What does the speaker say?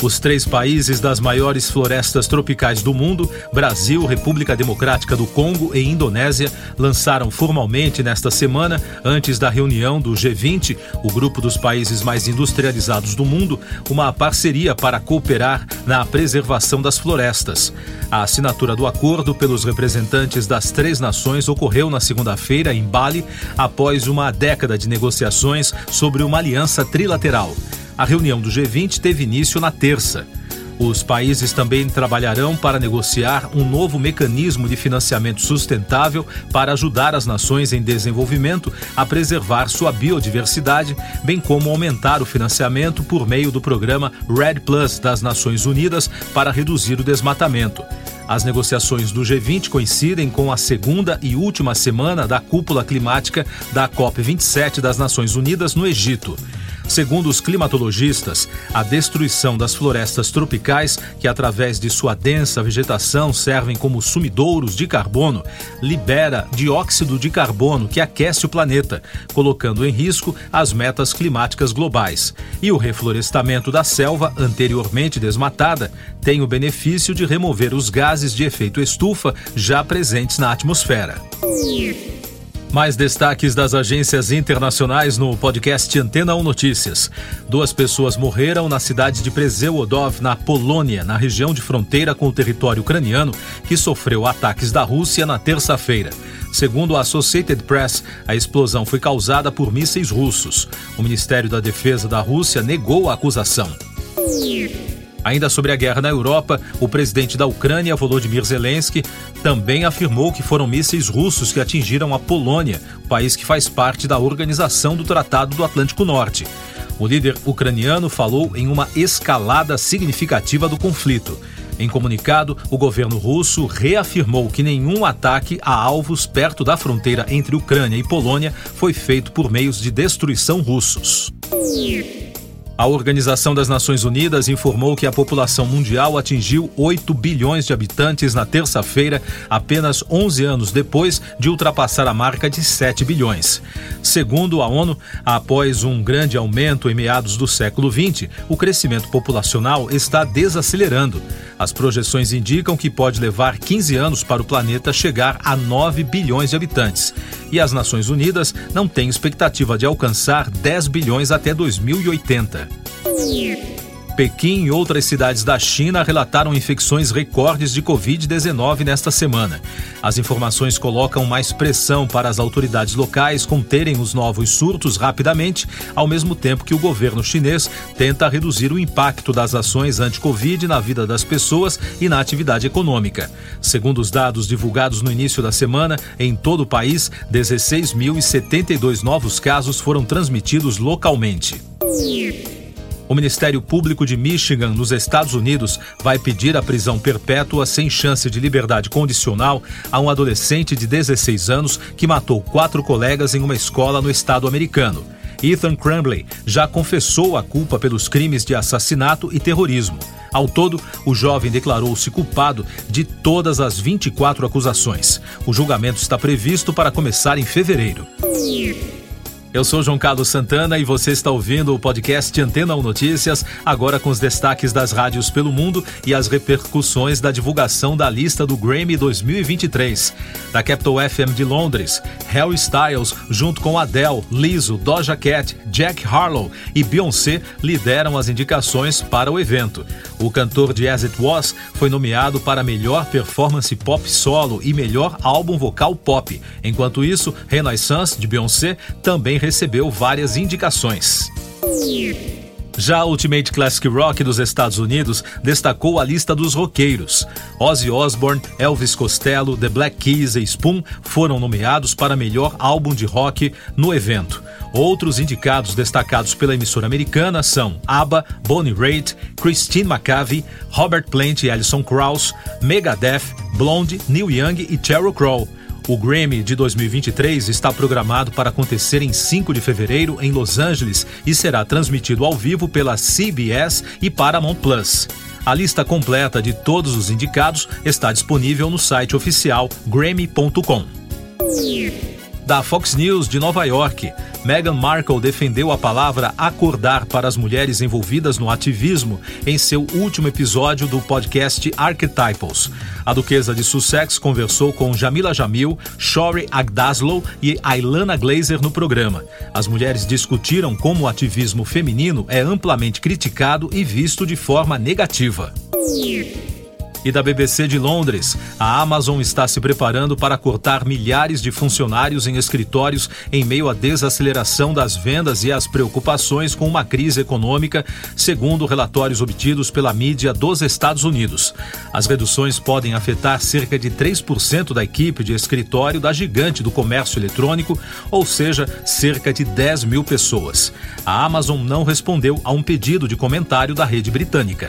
Os três países das maiores florestas tropicais do mundo, Brasil, República Democrática do Congo e Indonésia, lançaram formalmente nesta semana, antes da reunião do G20, o grupo dos países mais industrializados do mundo, uma parceria para cooperar na preservação das florestas. A assinatura do acordo pelos representantes das três nações ocorreu na segunda-feira em Bali, após uma década de negociações sobre uma aliança trilateral. A reunião do G20 teve início na terça. Os países também trabalharão para negociar um novo mecanismo de financiamento sustentável para ajudar as nações em desenvolvimento a preservar sua biodiversidade, bem como aumentar o financiamento por meio do programa Red Plus das Nações Unidas para reduzir o desmatamento. As negociações do G20 coincidem com a segunda e última semana da cúpula climática da COP27 das Nações Unidas no Egito. Segundo os climatologistas, a destruição das florestas tropicais, que através de sua densa vegetação servem como sumidouros de carbono, libera dióxido de carbono que aquece o planeta, colocando em risco as metas climáticas globais. E o reflorestamento da selva, anteriormente desmatada, tem o benefício de remover os gases de efeito estufa já presentes na atmosfera. Mais destaques das agências internacionais no podcast Antena 1 Notícias. Duas pessoas morreram na cidade de Przewodów, na Polônia, na região de fronteira com o território ucraniano, que sofreu ataques da Rússia na terça-feira. Segundo a Associated Press, a explosão foi causada por mísseis russos. O Ministério da Defesa da Rússia negou a acusação. Ainda sobre a guerra na Europa, o presidente da Ucrânia, Volodymyr Zelensky, também afirmou que foram mísseis russos que atingiram a Polônia, país que faz parte da organização do Tratado do Atlântico Norte. O líder ucraniano falou em uma escalada significativa do conflito. Em comunicado, o governo russo reafirmou que nenhum ataque a alvos perto da fronteira entre Ucrânia e Polônia foi feito por meios de destruição russos. A Organização das Nações Unidas informou que a população mundial atingiu 8 bilhões de habitantes na terça-feira, apenas 11 anos depois de ultrapassar a marca de 7 bilhões. Segundo a ONU, após um grande aumento em meados do século XX, o crescimento populacional está desacelerando. As projeções indicam que pode levar 15 anos para o planeta chegar a 9 bilhões de habitantes. E as Nações Unidas não têm expectativa de alcançar 10 bilhões até 2080. Pequim e outras cidades da China relataram infecções recordes de Covid-19 nesta semana. As informações colocam mais pressão para as autoridades locais conterem os novos surtos rapidamente, ao mesmo tempo que o governo chinês tenta reduzir o impacto das ações anti-Covid na vida das pessoas e na atividade econômica. Segundo os dados divulgados no início da semana, em todo o país, 16.072 novos casos foram transmitidos localmente. O Ministério Público de Michigan, nos Estados Unidos, vai pedir a prisão perpétua sem chance de liberdade condicional a um adolescente de 16 anos que matou quatro colegas em uma escola no estado americano. Ethan Crumbley já confessou a culpa pelos crimes de assassinato e terrorismo. Ao todo, o jovem declarou-se culpado de todas as 24 acusações. O julgamento está previsto para começar em fevereiro. Eu sou João Carlos Santana e você está ouvindo o podcast Antena 1 Notícias, agora com os destaques das rádios pelo mundo e as repercussões da divulgação da lista do Grammy 2023. Da Capital FM de Londres, Harry Styles, junto com Adele, Lizzo, Doja Cat, Jack Harlow e Beyoncé, lideram as indicações para o evento. O cantor de As It Was foi nomeado para melhor performance pop solo e melhor álbum vocal pop. Enquanto isso, Renaissance, de Beyoncé, também recebeu várias indicações. Já a Ultimate Classic Rock dos Estados Unidos destacou a lista dos roqueiros. Ozzy Osbourne, Elvis Costello, The Black Keys e Spoon foram nomeados para melhor álbum de rock no evento. Outros indicados destacados pela emissora americana são ABBA, Bonnie Raitt, Christine McCavie, Robert Plant e Alison Krauss, Megadeth, Blonde, Neil Young e Sheryl Crow. O Grammy de 2023 está programado para acontecer em 5 de fevereiro em Los Angeles e será transmitido ao vivo pela CBS e Paramount Plus. A lista completa de todos os indicados está disponível no site oficial grammy.com. Da Fox News de Nova York, Meghan Markle defendeu a palavra acordar para as mulheres envolvidas no ativismo em seu último episódio do podcast Archetypals. A duquesa de Sussex conversou com Jamila Jamil, Shori Agdaslow e Ailana Glazer no programa. As mulheres discutiram como o ativismo feminino é amplamente criticado e visto de forma negativa e da BBC de Londres. A Amazon está se preparando para cortar milhares de funcionários em escritórios em meio à desaceleração das vendas e às preocupações com uma crise econômica, segundo relatórios obtidos pela mídia dos Estados Unidos. As reduções podem afetar cerca de 3% da equipe de escritório da gigante do comércio eletrônico, ou seja, cerca de 10 mil pessoas. A Amazon não respondeu a um pedido de comentário da rede britânica.